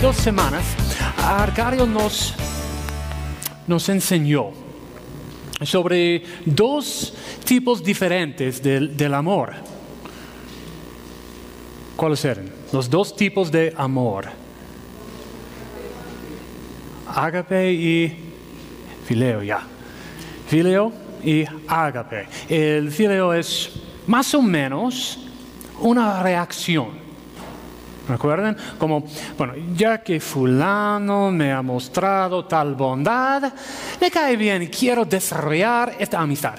dos semanas, Arcario nos, nos enseñó sobre dos tipos diferentes del, del amor. ¿Cuáles eran? Los dos tipos de amor. Ágape y fileo, ya. Fileo y ágape. El fileo es más o menos una reacción. ¿Recuerdan? Como, bueno, ya que fulano me ha mostrado tal bondad, me cae bien quiero desarrollar esta amistad.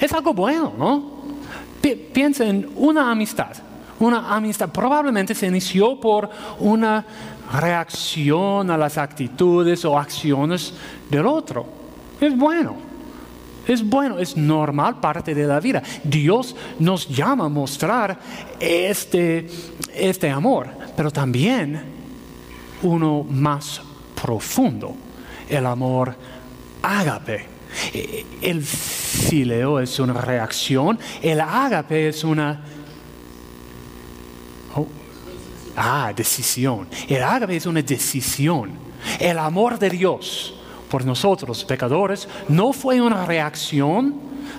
Es algo bueno, ¿no? piensa en una amistad. Una amistad probablemente se inició por una reacción a las actitudes o acciones del otro. Es bueno. Es bueno, es normal, parte de la vida. Dios nos llama a mostrar este, este amor, pero también uno más profundo, el amor ágape. El fileo es una reacción, el ágape es una... Oh, ah, decisión. El ágape es una decisión. El amor de Dios por nosotros, pecadores, no fue una reacción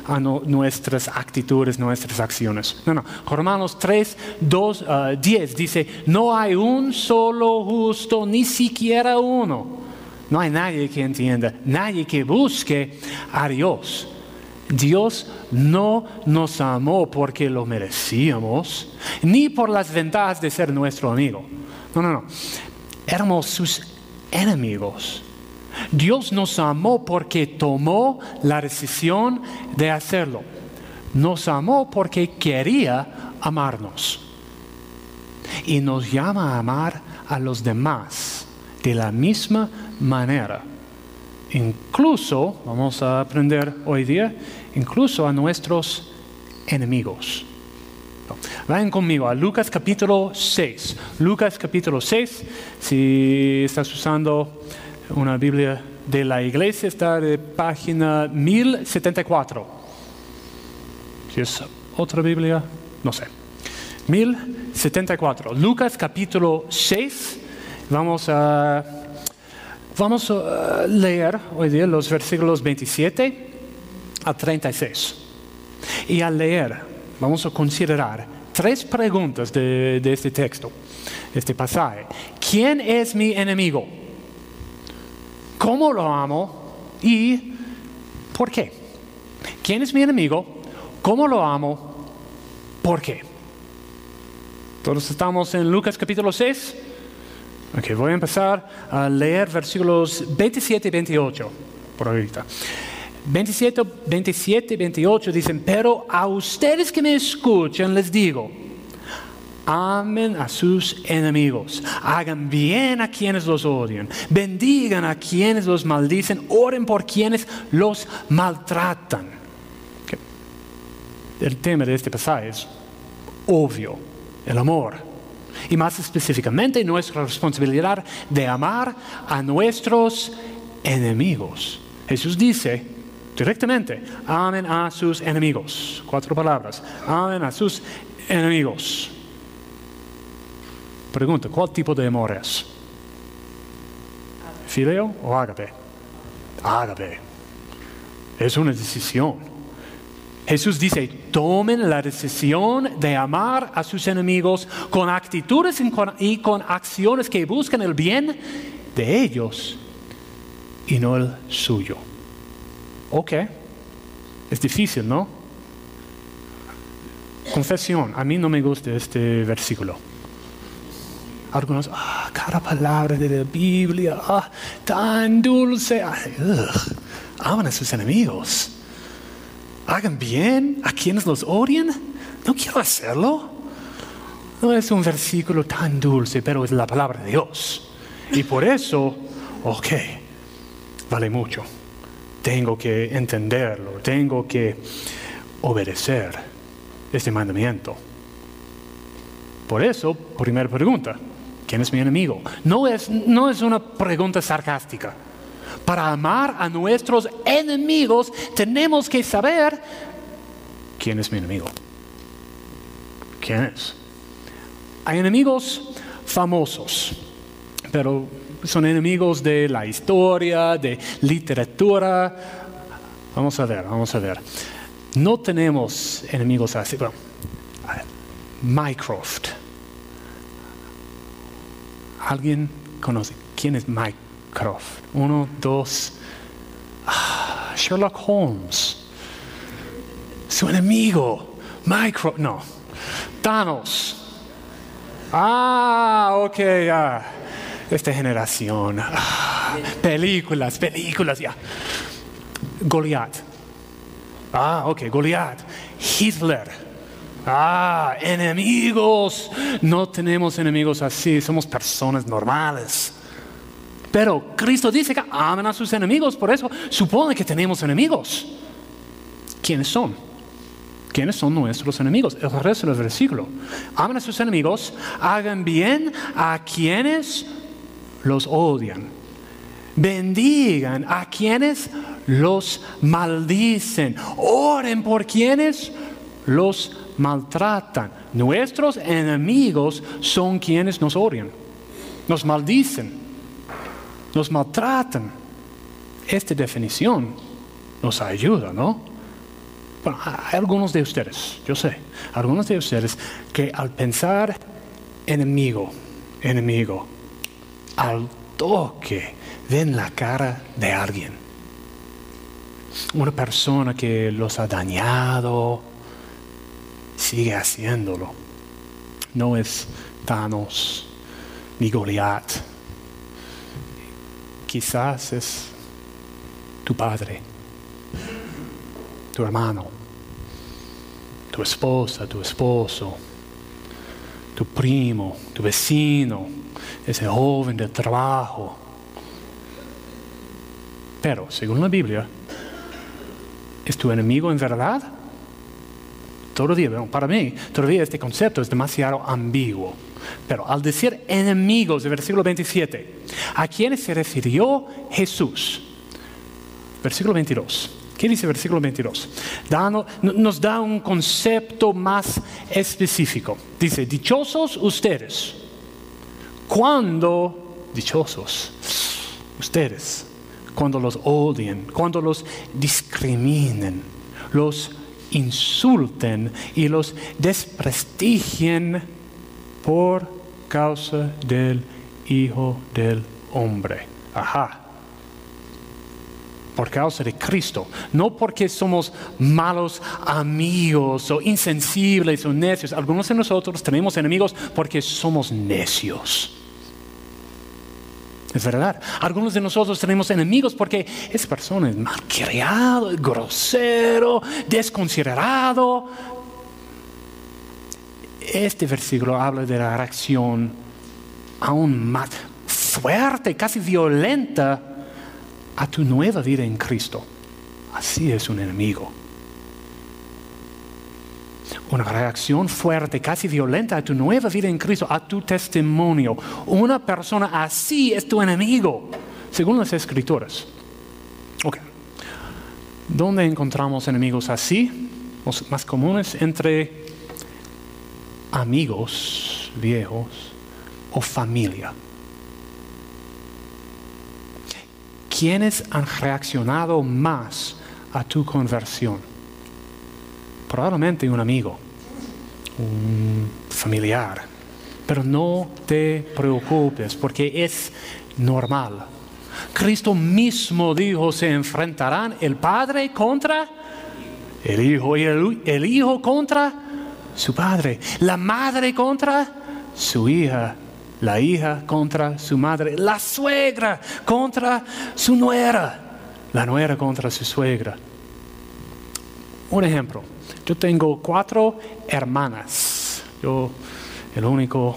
a nuestras actitudes, nuestras acciones. No, no. Romanos 3, 2, 10 dice, no hay un solo justo, ni siquiera uno. No hay nadie que entienda, nadie que busque a Dios. Dios no nos amó porque lo merecíamos, ni por las ventajas de ser nuestro amigo. No, no, no. Éramos sus enemigos. Dios nos amó porque tomó la decisión de hacerlo. Nos amó porque quería amarnos. Y nos llama a amar a los demás de la misma manera. Incluso, vamos a aprender hoy día, incluso a nuestros enemigos. Vayan conmigo a Lucas capítulo 6. Lucas capítulo 6, si estás usando una Biblia de la iglesia está de página 1074. Si es otra Biblia, no sé. 1074. Lucas capítulo 6. Vamos a, vamos a leer hoy día los versículos 27 a 36. Y al leer, vamos a considerar tres preguntas de, de este texto, este pasaje. ¿Quién es mi enemigo? Cómo lo amo y por qué. ¿Quién es mi enemigo? ¿Cómo lo amo? ¿Por qué? Todos estamos en Lucas capítulo 6. Ok, voy a empezar a leer versículos 27 y 28 por ahorita. 27, 27 y 28 dicen, pero a ustedes que me escuchan les digo, Amen a sus enemigos, hagan bien a quienes los odian, bendigan a quienes los maldicen, oren por quienes los maltratan. El tema de este pasaje es obvio, el amor. Y más específicamente nuestra responsabilidad de amar a nuestros enemigos. Jesús dice directamente, amen a sus enemigos. Cuatro palabras, amen a sus enemigos. Pregunta, ¿cuál tipo de amor es? ¿Fileo o ágape? Ágape. Es una decisión. Jesús dice, tomen la decisión de amar a sus enemigos con actitudes y con acciones que buscan el bien de ellos y no el suyo. Ok, es difícil, ¿no? Confesión, a mí no me gusta este versículo. Algunos, ah, cada palabra de la Biblia, ah, tan dulce. aman a sus enemigos. Hagan bien a quienes los odian. No quiero hacerlo. No es un versículo tan dulce, pero es la palabra de Dios. Y por eso, ok, vale mucho. Tengo que entenderlo, tengo que obedecer este mandamiento. Por eso, primera pregunta, ¿Quién es mi enemigo? No es, no es una pregunta sarcástica. Para amar a nuestros enemigos tenemos que saber quién es mi enemigo. ¿Quién es? Hay enemigos famosos, pero son enemigos de la historia, de literatura. Vamos a ver, vamos a ver. No tenemos enemigos así. Bueno, Mycroft. ¿Alguien conoce quién es Mycroft? Uno, dos. Ah, Sherlock Holmes. Su enemigo. Mycroft. No. Thanos. Ah, ok, ya. Esta generación. Ah, películas, películas, ya. Goliath. Ah, ok, Goliath. Hitler. Ah, enemigos. No tenemos enemigos así, somos personas normales. Pero Cristo dice que aman a sus enemigos, por eso supone que tenemos enemigos. ¿Quiénes son? ¿Quiénes son nuestros enemigos? El resto del versículo. Amen a sus enemigos, hagan bien a quienes los odian. Bendigan a quienes los maldicen. Oren por quienes los maltratan. Nuestros enemigos son quienes nos odian, nos maldicen, nos maltratan. Esta definición nos ayuda, ¿no? Bueno, hay algunos de ustedes, yo sé, algunos de ustedes que al pensar enemigo, enemigo, al toque ven la cara de alguien. Una persona que los ha dañado, sigue haciéndolo. No es Thanos ni Goliat. Quizás es tu padre tu hermano, tu esposa, tu esposo, tu primo, tu vecino, ese joven de trabajo. Pero, según la Biblia, ¿es tu enemigo en verdad? Todavía, para mí, todavía este concepto es demasiado ambiguo. Pero al decir enemigos, del versículo 27, ¿a quiénes se refirió Jesús? Versículo 22. ¿Qué dice el versículo 22? nos da un concepto más específico. Dice, dichosos ustedes. Cuando, dichosos ustedes, cuando los odien, cuando los discriminen, los insulten y los desprestigien por causa del Hijo del Hombre. Ajá por causa de Cristo, no porque somos malos amigos o insensibles o necios. Algunos de nosotros tenemos enemigos porque somos necios. Es verdad. Algunos de nosotros tenemos enemigos porque esa persona es malcriado, grosero, desconsiderado. Este versículo habla de la reacción aún más fuerte, casi violenta a tu nueva vida en Cristo. Así es un enemigo. Una reacción fuerte, casi violenta a tu nueva vida en Cristo, a tu testimonio. Una persona así es tu enemigo, según las escrituras. Ok. ¿Dónde encontramos enemigos así? Los más comunes entre amigos viejos o familia. ¿Quiénes han reaccionado más a tu conversión? Probablemente un amigo, un familiar. Pero no te preocupes porque es normal. Cristo mismo dijo, se enfrentarán el Padre contra el Hijo y el, el Hijo contra su Padre, la Madre contra su hija la hija contra su madre, la suegra contra su nuera, la nuera contra su suegra. Un ejemplo, yo tengo cuatro hermanas, yo el único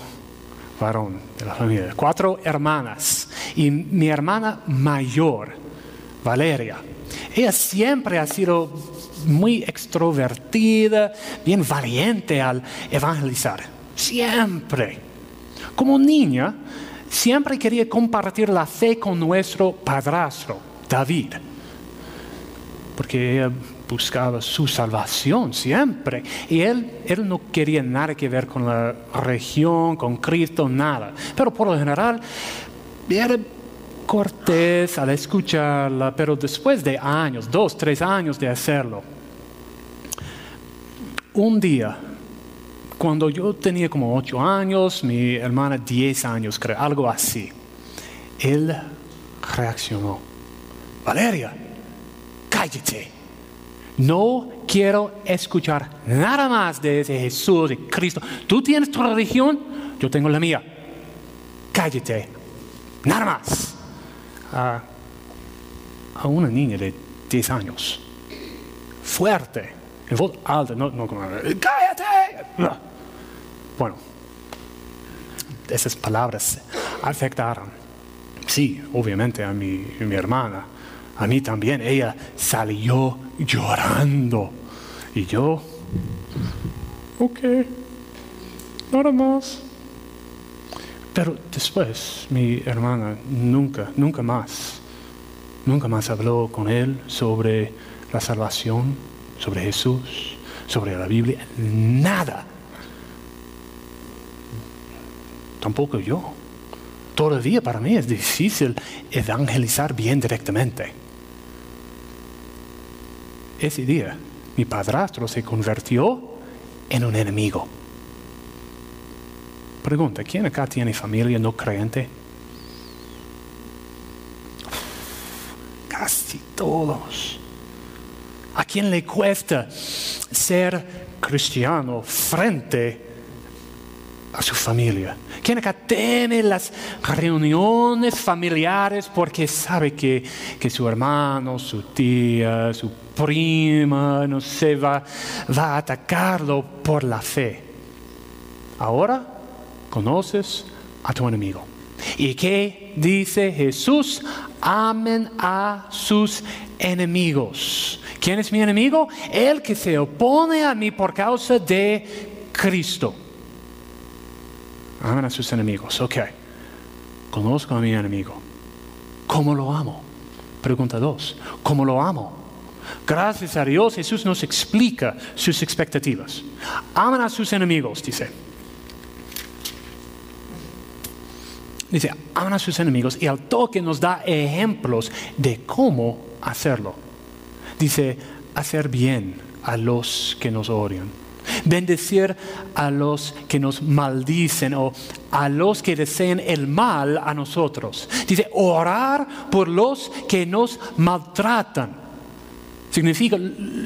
varón de la familia, cuatro hermanas. Y mi hermana mayor, Valeria, ella siempre ha sido muy extrovertida, bien valiente al evangelizar, siempre. Como niña, siempre quería compartir la fe con nuestro padrastro, David, porque buscaba su salvación siempre. Y él, él no quería nada que ver con la región, con Cristo, nada. Pero por lo general, era cortés al escucharla, pero después de años, dos, tres años de hacerlo, un día, cuando yo tenía como ocho años, mi hermana diez años, creo, algo así, él reaccionó. Valeria, cállate. No quiero escuchar nada más de ese Jesús, de Cristo. Tú tienes tu religión, yo tengo la mía. Cállate. Nada más. A, una niña de 10 años. Fuerte. En voz alta. No, no cállate. Bueno. Esas palabras afectaron. Sí, obviamente a mi hermana a mí también. Ella salió llorando. Y yo, ok, nada más. Pero después mi hermana nunca, nunca más, nunca más habló con él sobre la salvación, sobre Jesús, sobre la Biblia, nada. Tampoco yo. Todavía para mí es difícil evangelizar bien directamente ese día mi padrastro se convirtió en un enemigo. Pregunta, ¿quién acá tiene familia no creyente? Casi todos. ¿A quién le cuesta ser cristiano frente a su familia? ¿Quién acá teme las reuniones familiares porque sabe que, que su hermano, su tía, su prima, no sé, va, va a atacarlo por la fe. Ahora conoces a tu enemigo. ¿Y qué dice Jesús? Amen a sus enemigos. ¿Quién es mi enemigo? El que se opone a mí por causa de Cristo. Amen a sus enemigos. Ok. Conozco a mi enemigo. ¿Cómo lo amo? Pregunta dos. ¿Cómo lo amo? Gracias a Dios Jesús nos explica sus expectativas. Aman a sus enemigos, dice. Dice, aman a sus enemigos y al toque nos da ejemplos de cómo hacerlo. Dice, hacer bien a los que nos odian. Bendecir a los que nos maldicen o a los que desean el mal a nosotros. Dice, orar por los que nos maltratan Significa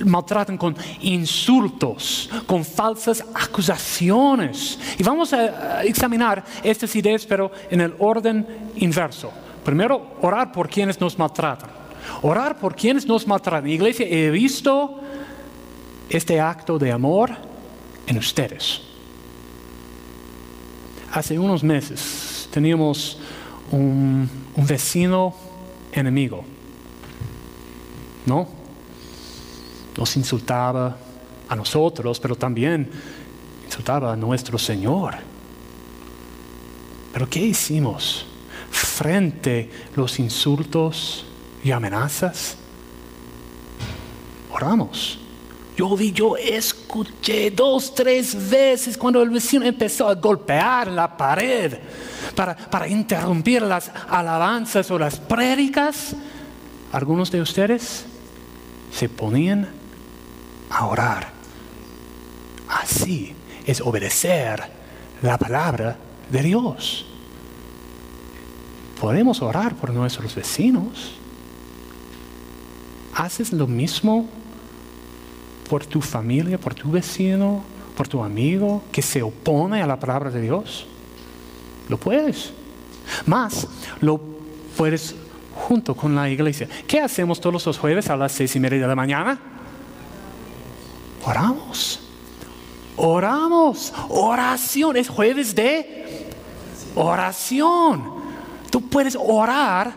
maltratan con insultos, con falsas acusaciones. Y vamos a examinar estas ideas, pero en el orden inverso. Primero, orar por quienes nos maltratan. Orar por quienes nos maltratan. Iglesia, he visto este acto de amor en ustedes. Hace unos meses teníamos un, un vecino enemigo. ¿No? Nos insultaba a nosotros, pero también insultaba a nuestro Señor. Pero ¿qué hicimos frente a los insultos y amenazas? Oramos. Yo vi, yo escuché dos, tres veces cuando el vecino empezó a golpear la pared para, para interrumpir las alabanzas o las prédicas. Algunos de ustedes se ponían a orar. Así es obedecer la palabra de Dios. Podemos orar por nuestros vecinos. ¿Haces lo mismo por tu familia, por tu vecino, por tu amigo que se opone a la palabra de Dios? Lo puedes. Más, lo puedes junto con la iglesia. ¿Qué hacemos todos los jueves a las seis y media de la mañana? Oramos. Oramos. Oración. Es jueves de oración. Tú puedes orar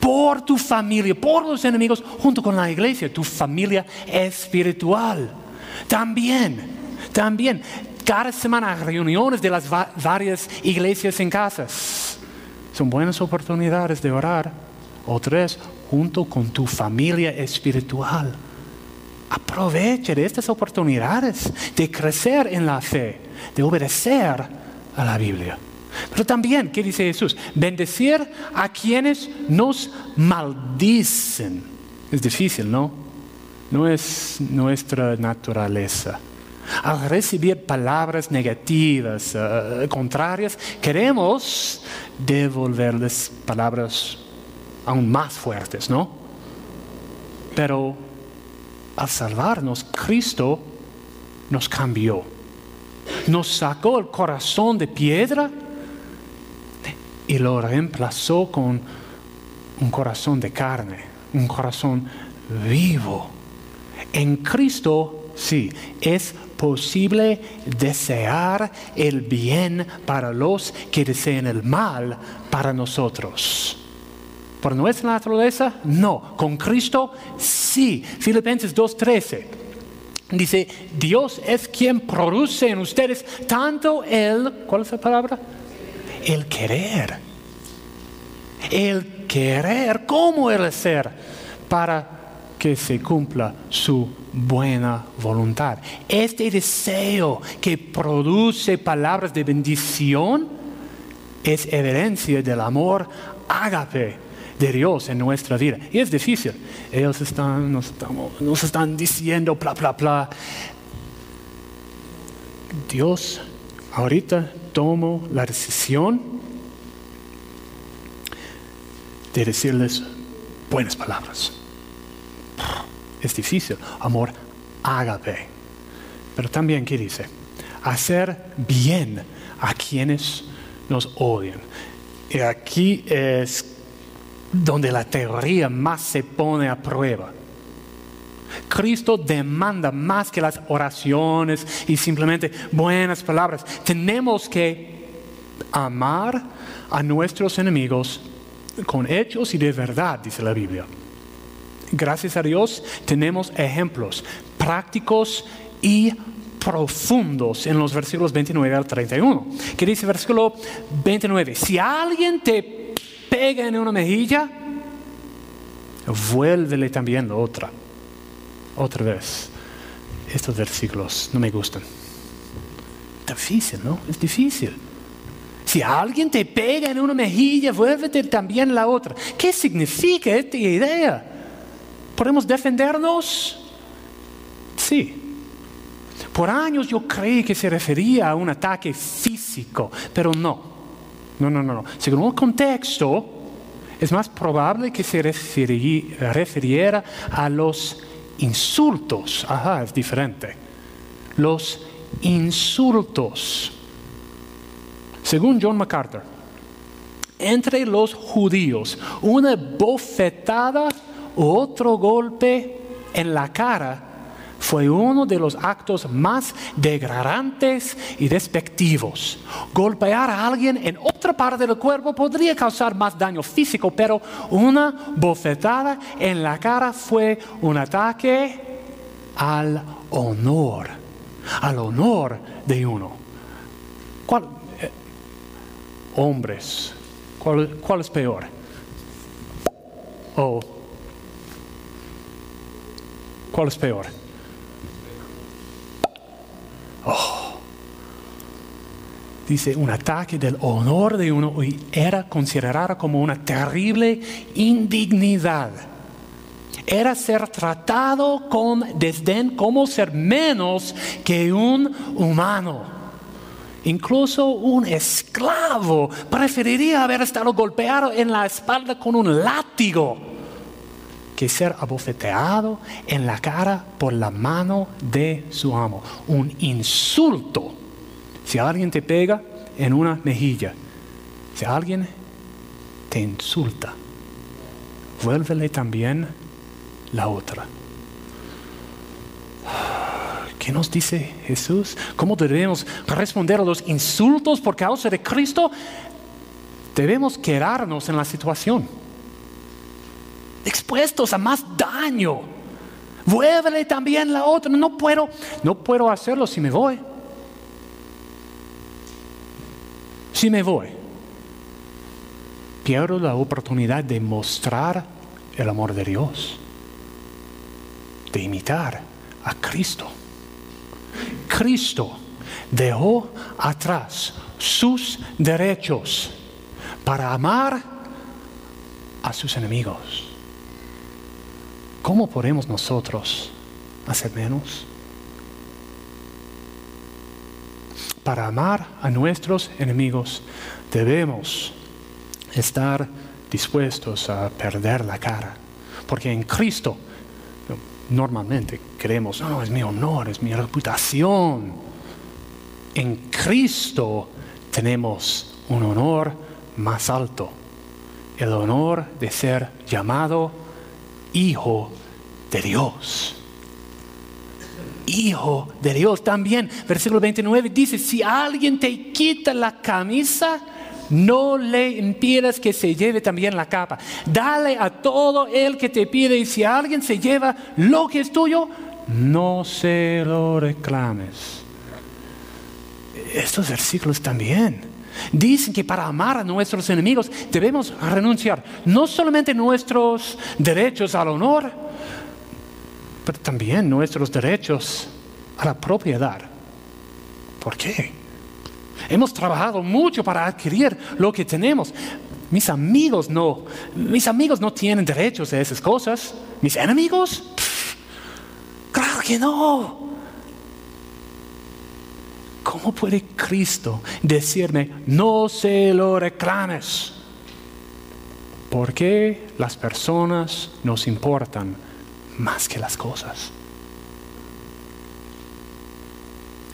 por tu familia, por los enemigos, junto con la iglesia, tu familia espiritual. También, también, cada semana reuniones de las varias iglesias en casas. Son buenas oportunidades de orar. O junto con tu familia espiritual. Aproveche de estas oportunidades de crecer en la fe, de obedecer a la Biblia. Pero también, ¿qué dice Jesús? Bendecir a quienes nos maldicen. Es difícil, ¿no? No es nuestra naturaleza. Al recibir palabras negativas, eh, contrarias, queremos devolverles palabras aún más fuertes, ¿no? Pero al salvarnos, Cristo nos cambió. Nos sacó el corazón de piedra y lo reemplazó con un corazón de carne, un corazón vivo. En Cristo, sí, es posible desear el bien para los que desean el mal para nosotros. ¿Por nuestra naturaleza? No. Con Cristo, sí. Filipenses 2.13. Dice, Dios es quien produce en ustedes tanto el, ¿cuál es la palabra? El querer. El querer como el ser para que se cumpla su buena voluntad. Este deseo que produce palabras de bendición es evidencia del amor ágape de Dios en nuestra vida. Y es difícil. Ellos están, nos, están diciendo, bla, bla, bla. Dios ahorita tomo la decisión de decirles buenas palabras. Es difícil. Amor ágape. Pero también, ¿qué dice? Hacer bien a quienes nos odian. Y aquí es donde la teoría más se pone a prueba. Cristo demanda más que las oraciones y simplemente buenas palabras. Tenemos que amar a nuestros enemigos con hechos y de verdad, dice la Biblia. Gracias a Dios tenemos ejemplos prácticos y profundos en los versículos 29 al 31. ¿Qué dice versículo 29? Si alguien te pega en una mejilla, vuélvele también la otra. Otra vez. Estos versículos no me gustan. Difícil, ¿no? Es difícil. Si alguien te pega en una mejilla, vuélvete también la otra. ¿Qué significa esta idea? ¿Podemos defendernos? Sí. Por años yo creí que se refería a un ataque físico, pero no. No, no, no. Según el contexto, es más probable que se refiriera a los insultos. Ajá, es diferente. Los insultos. Según John MacArthur, entre los judíos, una bofetada u otro golpe en la cara fue uno de los actos más degradantes y despectivos. Golpear a alguien en otra parte del cuerpo podría causar más daño físico, pero una bofetada en la cara fue un ataque al honor, al honor de uno. ¿Cuál, eh, hombres, ¿cuál, ¿cuál, es peor? Oh, ¿Cuál es peor? Dice, un ataque del honor de uno era considerado como una terrible indignidad. Era ser tratado con desdén como ser menos que un humano. Incluso un esclavo preferiría haber estado golpeado en la espalda con un látigo que ser abofeteado en la cara por la mano de su amo. Un insulto. Si alguien te pega en una mejilla, si alguien te insulta, vuélvele también la otra. ¿Qué nos dice Jesús? ¿Cómo debemos responder a los insultos por causa de Cristo? Debemos quedarnos en la situación expuestos a más daño. Vuélvele también la otra. No puedo, no puedo hacerlo si me voy. Si me voy, pierdo la oportunidad de mostrar el amor de Dios, de imitar a Cristo. Cristo dejó atrás sus derechos para amar a sus enemigos. ¿Cómo podemos nosotros hacer menos? Para amar a nuestros enemigos debemos estar dispuestos a perder la cara. Porque en Cristo normalmente creemos, no, es mi honor, es mi reputación. En Cristo tenemos un honor más alto, el honor de ser llamado Hijo de Dios. Hijo de Dios también. Versículo 29 dice, si alguien te quita la camisa, no le impidas que se lleve también la capa. Dale a todo el que te pide y si alguien se lleva lo que es tuyo, no se lo reclames. Estos versículos también dicen que para amar a nuestros enemigos debemos renunciar no solamente nuestros derechos al honor, pero también nuestros derechos a la propiedad. ¿Por qué? Hemos trabajado mucho para adquirir lo que tenemos. Mis amigos no, mis amigos no tienen derechos a esas cosas. Mis enemigos, claro que no. ¿Cómo puede Cristo decirme, no se lo reclames? Porque las personas nos importan más que las cosas.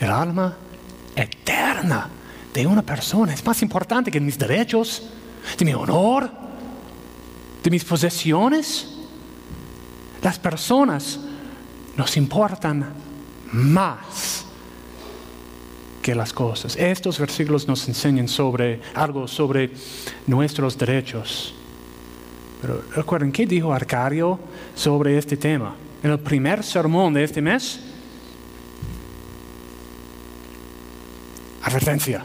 El alma eterna de una persona es más importante que mis derechos, de mi honor, de mis posesiones. Las personas nos importan más que las cosas. Estos versículos nos enseñan sobre algo sobre nuestros derechos. Pero recuerden, ¿qué dijo Arcadio sobre este tema? En el primer sermón de este mes, advertencia.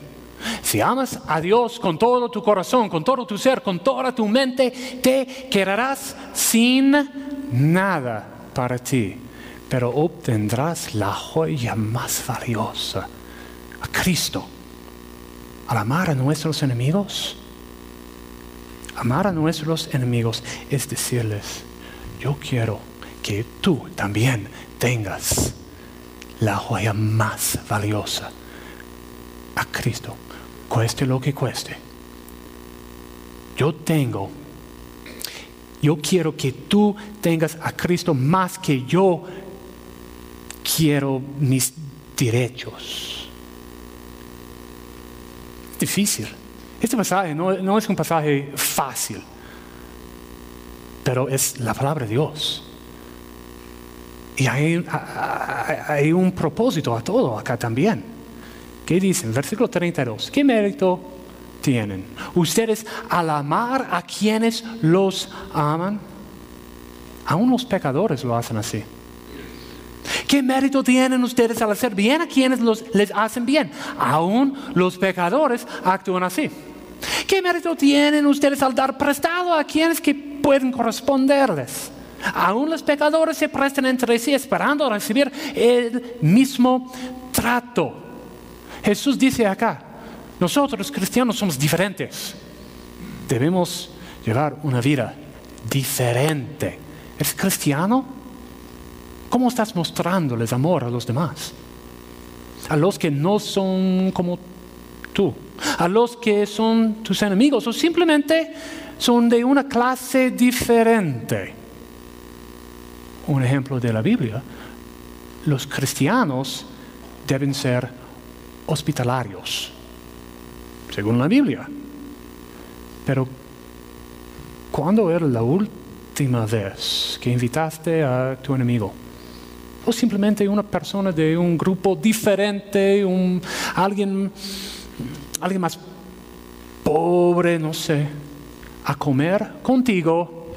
Si amas a Dios con todo tu corazón, con todo tu ser, con toda tu mente, te quedarás sin nada para ti, pero obtendrás la joya más valiosa, a Cristo. Al amar a nuestros enemigos, amar a nuestros enemigos es decirles, yo quiero que tú también tengas la joya más valiosa a Cristo, cueste lo que cueste. Yo tengo, yo quiero que tú tengas a Cristo más que yo quiero mis derechos. Difícil. Este pasaje no, no es un pasaje fácil, pero es la palabra de Dios. Y hay, un propósito a todo acá también. ¿Qué dicen? Versículo 32. ¿Qué mérito tienen? Ustedes al amar a quienes los aman, aún los pecadores lo hacen así. ¿Qué mérito tienen ustedes al hacer bien a quienes les hacen bien? Aún los pecadores actúan así. ¿Qué mérito tienen ustedes al dar prestado a quienes que pueden corresponderles? Aún los pecadores se prestan entre sí esperando recibir el mismo trato. Jesús dice acá, nosotros cristianos somos diferentes. Debemos llevar una vida diferente. ¿Eres cristiano? ¿Cómo estás mostrándoles amor a los demás? A los que no son como tú, a los que son tus enemigos o simplemente son de una clase diferente. Un ejemplo de la Biblia, los cristianos deben ser hospitalarios, según la Biblia. Pero, ¿cuándo era la última vez que invitaste a tu enemigo? O simplemente una persona de un grupo diferente, alguien, alguien más pobre, no sé, a comer contigo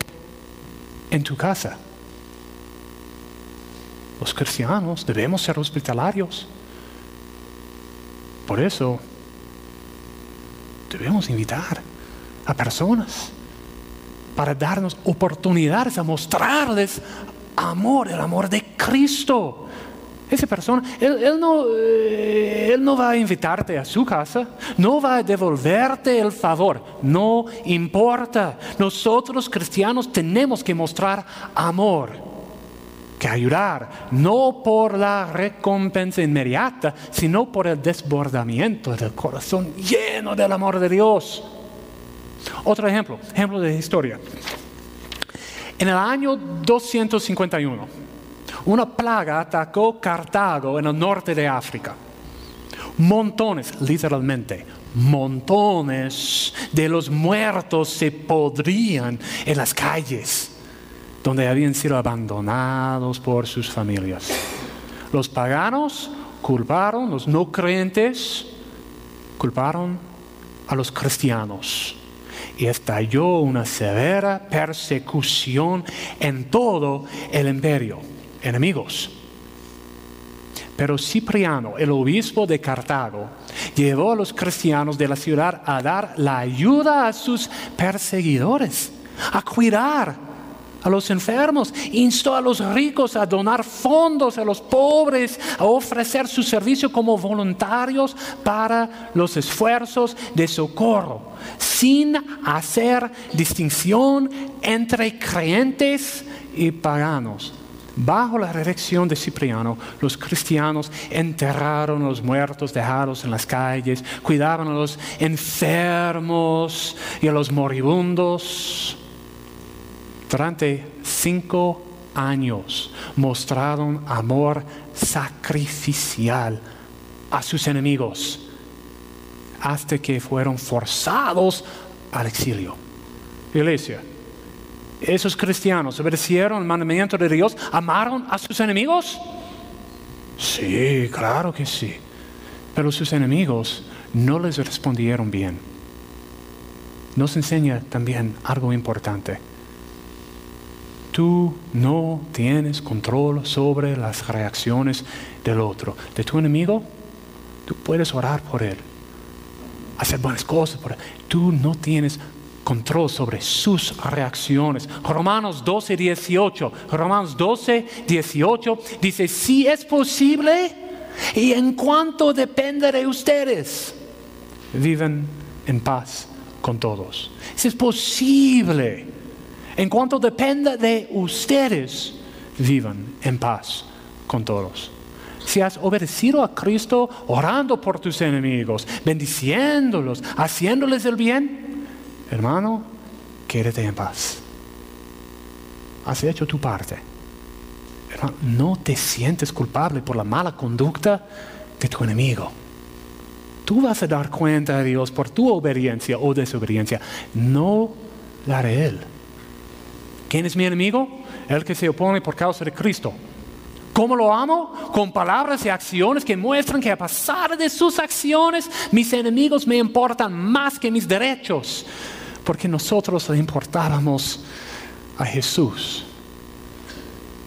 en tu casa. Los cristianos debemos ser hospitalarios. Por eso debemos invitar a personas para darnos oportunidades a mostrarles amor, el amor de Cristo. Esa persona, él, no, eh, él no va a invitarte a su casa, no va a devolverte el favor, no importa. Nosotros cristianos tenemos que mostrar amor, que ayudar, no por la recompensa inmediata, sino por el desbordamiento del corazón lleno del amor de Dios. Otro ejemplo, ejemplo de historia. En el año 251, una plaga atacó Cartago en el norte de África. Montones, literalmente, montones de los muertos se podrían en las calles donde habían sido abandonados por sus familias. Los paganos culparon, los no creyentes culparon a los cristianos y estalló una severa persecución en todo el imperio enemigos. Pero Cipriano, el obispo de Cartago, llevó a los cristianos de la ciudad a dar la ayuda a sus perseguidores, a cuidar a los enfermos, instó a los ricos a donar fondos a los pobres, a ofrecer su servicio como voluntarios para los esfuerzos de socorro, sin hacer distinción entre creyentes y paganos. Bajo la dirección de Cipriano, los cristianos enterraron a los muertos dejados en las calles, cuidaban a los enfermos y a los moribundos. Durante cinco años mostraron amor sacrificial a sus enemigos hasta que fueron forzados al exilio. Iglesia, esos cristianos obedecieron el mandamiento de Dios, amaron a sus enemigos. Sí, claro que sí. Pero sus enemigos no les respondieron bien. Nos enseña también algo importante. Tú no tienes control sobre las reacciones del otro. De tu enemigo, tú puedes orar por él, hacer buenas cosas por él. Tú no tienes control sobre sus reacciones. Romanos 12, 18. Romanos 12, 18 dice, si es posible y en cuanto depende de ustedes, viven en paz con todos. Si es posible, en cuanto dependa de ustedes, vivan en paz con todos. Si has obedecido a Cristo orando por tus enemigos, bendiciéndolos, haciéndoles el bien, hermano, quédate en paz. Has hecho tu parte. Hermano, no te sientes culpable por la mala conducta de tu enemigo. Tú vas a dar cuenta a Dios por tu obediencia o desobediencia, no la de Él. ¿Quién es mi enemigo? El que se opone por causa de Cristo. ¿Cómo lo amo? Con palabras y acciones que muestran que a pesar de sus acciones, mis enemigos me importan más que mis derechos porque nosotros le importábamos a Jesús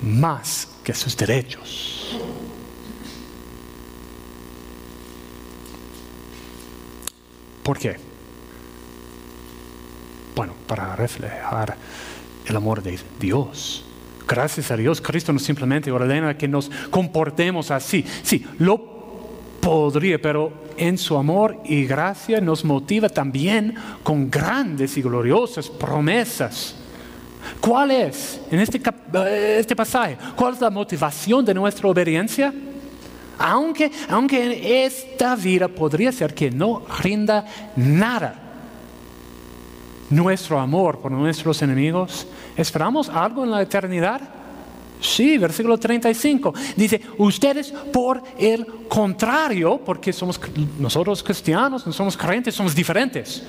más que sus derechos. ¿Por qué? Bueno, para reflejar el amor de Dios. Gracias a Dios, Cristo no simplemente ordena que nos comportemos así. Sí, lo podría, pero en su amor y gracia nos motiva también con grandes y gloriosas promesas. ¿Cuál es, en este, este pasaje, cuál es la motivación de nuestra obediencia? Aunque, aunque en esta vida podría ser que no rinda nada nuestro amor por nuestros enemigos, ¿esperamos algo en la eternidad? Sí, versículo 35. Dice, ustedes por el contrario, porque somos nosotros cristianos, no somos creyentes, somos diferentes.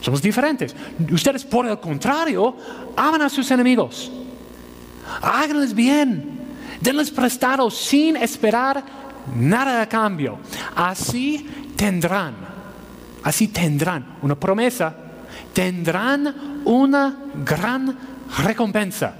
Somos diferentes. Ustedes por el contrario aman a sus enemigos. Háganles bien. Denles prestado sin esperar nada a cambio. Así tendrán, así tendrán una promesa, tendrán una gran recompensa.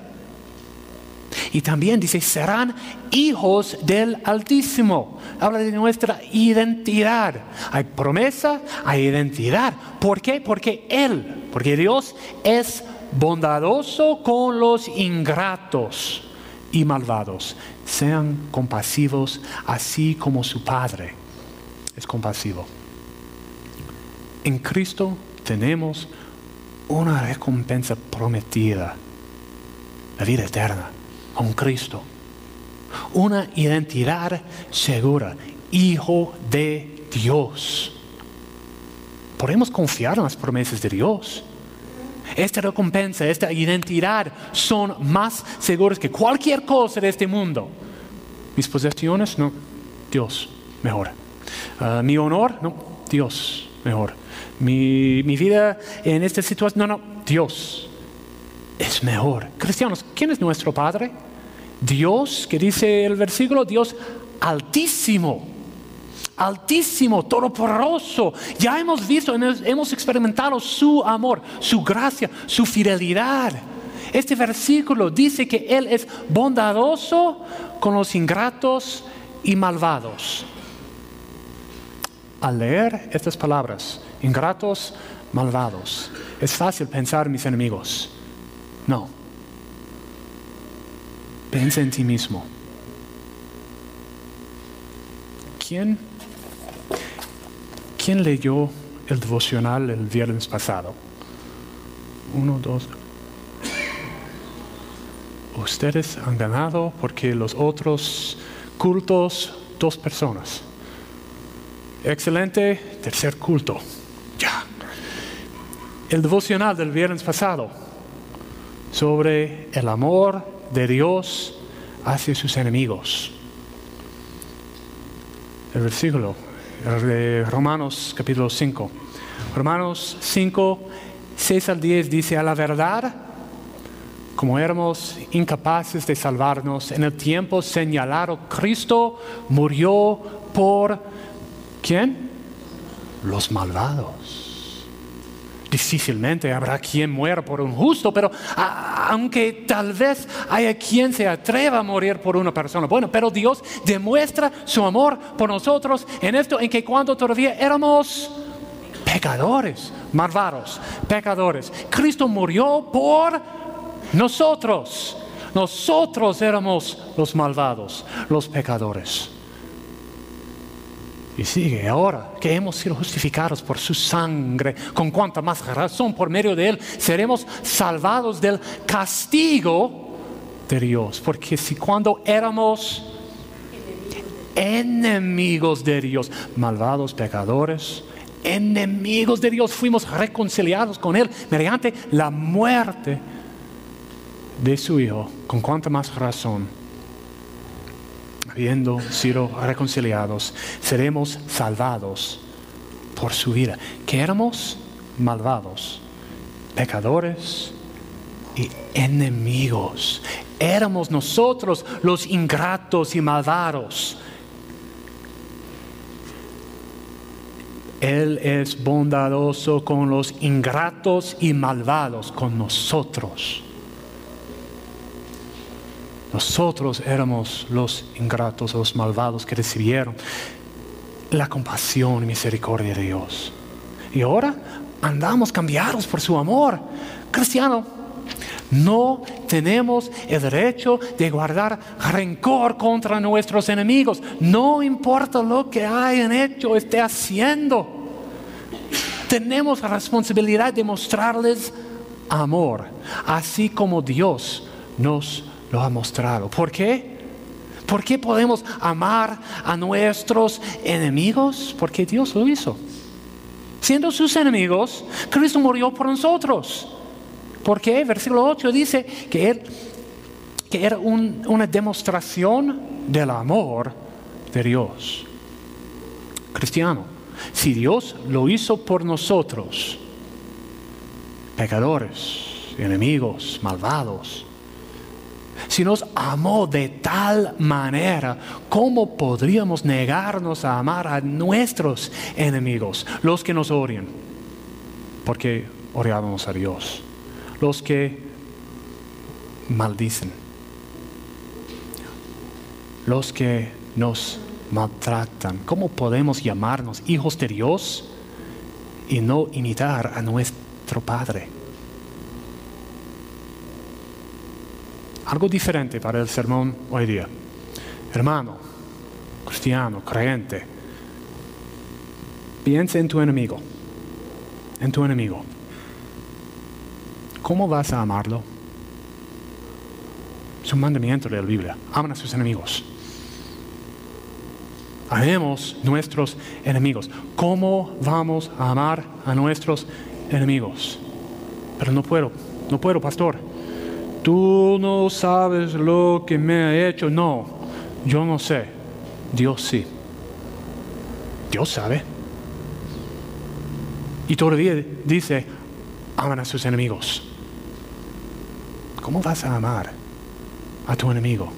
Y también dice, serán hijos del Altísimo. Habla de nuestra identidad. Hay promesa, hay identidad. ¿Por qué? Porque Él, porque Dios es bondadoso con los ingratos y malvados. Sean compasivos así como su Padre es compasivo. En Cristo tenemos una recompensa prometida, la vida eterna, un Cristo. Una identidad segura, hijo de Dios. Podemos confiar en las promesas de Dios. Esta recompensa, esta identidad son más seguras que cualquier cosa de este mundo. Mis posesiones, no, Dios, mejor. Ah, mi honor, no, Dios, mejor. Mi, mi vida en esta situación, no, no, Dios es mejor. Cristianos, ¿quién es nuestro Padre? Dios, que dice el versículo, Dios altísimo altísimo, todopoderoso. Ya hemos visto, hemos experimentado su amor, su gracia, su fidelidad. Este versículo dice que Él es bondadoso con los ingratos y malvados. Al leer estas palabras, ingratos, malvados, es fácil pensar en mis enemigos. No. Piensa en ti mismo. ¿Quién ¿Quién leyó el devocional el viernes pasado? Uno, dos. Ustedes han ganado porque los otros cultos, dos personas. Excelente, tercer culto. Ya. El devocional del viernes pasado sobre el amor de Dios hacia sus enemigos. El versículo de Romanos capítulo 5. Romanos 5, 6 al 10 dice, a la verdad, como éramos incapaces de salvarnos, en el tiempo señalado, Cristo murió por, ¿quién? Los malvados difícilmente habrá quien muera por un justo, pero aunque tal vez haya quien se atreva a morir por una persona, bueno, pero Dios demuestra su amor por nosotros en esto, en que cuando todavía éramos pecadores, malvados, pecadores, Cristo murió por nosotros. Nosotros éramos los malvados, los pecadores. Y sigue, ahora que hemos sido justificados por su sangre, con cuanta más razón por medio de él seremos salvados del castigo de Dios. Porque si cuando éramos enemigos de Dios, malvados pecadores, enemigos de Dios, fuimos reconciliados con Él mediante la muerte de su Hijo, con cuanta más razón habiendo sido reconciliados, seremos salvados por su vida. Que éramos malvados, pecadores y enemigos. Éramos nosotros los ingratos y malvados. Él es bondadoso con los ingratos y malvados, con nosotros. Nosotros éramos los ingratos, los malvados que recibieron la compasión y misericordia de Dios. Y ahora andamos cambiados por su amor. Cristiano, no tenemos el derecho de guardar rencor contra nuestros enemigos. No importa lo que hayan hecho o esté haciendo. Tenemos la responsabilidad de mostrarles amor, así como Dios nos lo ha mostrado. ¿Por qué? ¿Por qué podemos amar a nuestros enemigos? Porque Dios lo hizo. Siendo sus enemigos, Cristo murió por nosotros. ¿Por qué? Versículo 8 dice que, era una demostración del amor de Dios. Cristiano, si Dios lo hizo por nosotros, pecadores, enemigos, malvados, si nos amó de tal manera, ¿cómo podríamos negarnos a amar a nuestros enemigos, los que nos odian? Porque odiábamos a Dios, los que maldicen, los que nos maltratan. ¿Cómo podemos llamarnos hijos de Dios y no imitar a nuestro Padre? Algo diferente para el sermón hoy día. Hermano, cristiano, creyente, piensa en tu enemigo, en tu enemigo. ¿Cómo vas a amarlo? Es un mandamiento de la Biblia. Aman a sus enemigos. Amemos nuestros enemigos. ¿Cómo vamos a amar a nuestros enemigos? Pero no puedo, no puedo, pastor. Tú no sabes lo que me ha hecho. No, yo no sé. Dios sí. Dios sabe. Y todavía dice, aman a sus enemigos. ¿Cómo vas a amar a tu enemigo?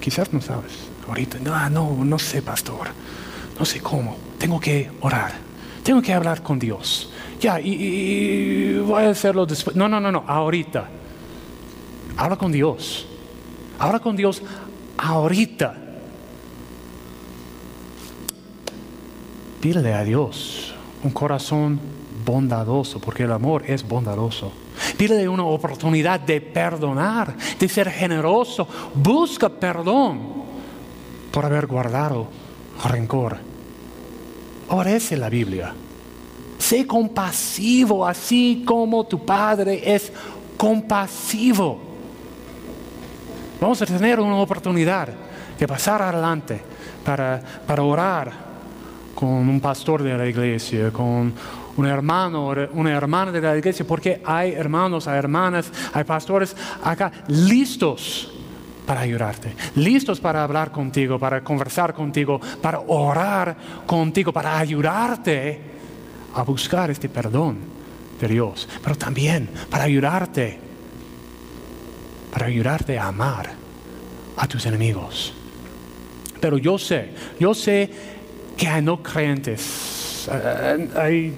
Quizás no sabes. Ahorita, no, no, no sé, pastor. No sé cómo. Tengo que orar. Tengo que hablar con Dios. Ya, y, voy a hacerlo después. No, no, no, no. Ahorita. Habla con Dios. Habla con Dios ahorita. Pídele a Dios un corazón bondadoso, porque el amor es bondadoso. Pídele una oportunidad de perdonar, de ser generoso. Busca perdón por haber guardado rencor. Orece la Biblia. Sé compasivo, así como tu Padre es compasivo. Vamos a tener una oportunidad de pasar adelante para, para orar con un pastor de la iglesia, con un hermano, una hermana de la iglesia, porque hay hermanos, hay hermanas, hay pastores acá listos para ayudarte, listos para hablar contigo, para conversar contigo, para orar contigo, para ayudarte a buscar este perdón de Dios, pero también para ayudarte, para ayudarte a amar a tus enemigos. Pero yo sé, yo sé que hay no creyentes, eh, hay,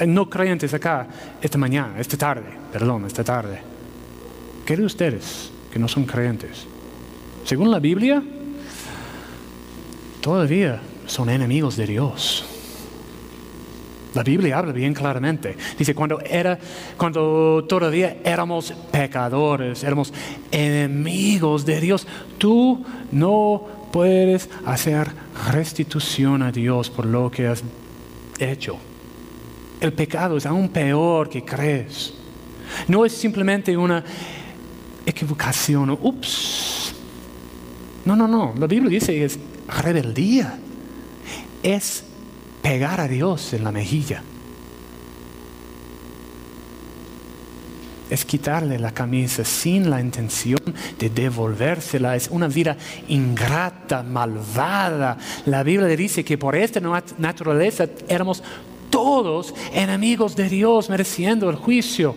hay no creyentes acá esta mañana, esta tarde, perdón, esta tarde. ¿Qué de ustedes que no son creyentes? Según la Biblia, todavía son enemigos de Dios. La Biblia habla bien claramente. Dice, cuando, era, cuando todavía éramos pecadores, éramos enemigos de Dios, tú no puedes hacer restitución a Dios por lo que has hecho. El pecado es aún peor que crees. No es simplemente una equivocación. Ups. No, no, no. La Biblia dice es rebeldía. Es pegar a Dios en la mejilla. Es quitarle la camisa sin la intención de devolvérsela. Es una vida ingrata, malvada. La Biblia dice que por esta naturaleza éramos todos enemigos de Dios, mereciendo el juicio.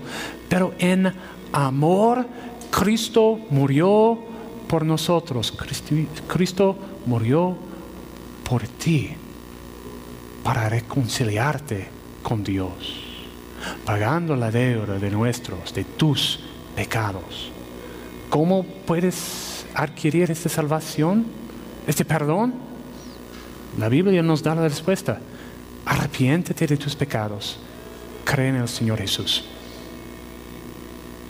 Pero en amor, Cristo murió por nosotros. Cristo murió por ti para reconciliarte con Dios, pagando la deuda de nuestros, de tus pecados. ¿Cómo puedes adquirir esta salvación, este perdón? La Biblia nos da la respuesta. Arrepiéntete de tus pecados. Cree en el Señor Jesús.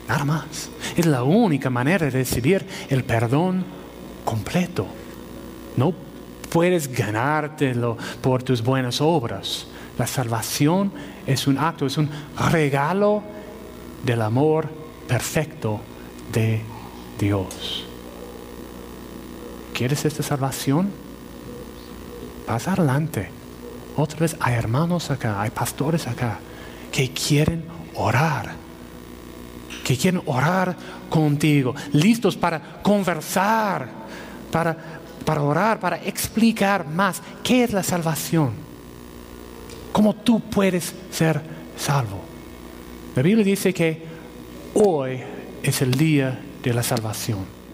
Nada más. Es la única manera de recibir el perdón completo. No puedes ganártelo por tus buenas obras. La salvación es un acto, es un regalo del amor perfecto de Dios. ¿Quieres esta salvación? Pasa adelante. Otra vez hay hermanos acá, hay pastores acá que quieren orar. Que quieren orar contigo, listos para conversar, para para orar, para explicar más qué es la salvación, cómo tú puedes ser salvo. La Biblia dice que hoy es el día de la salvación.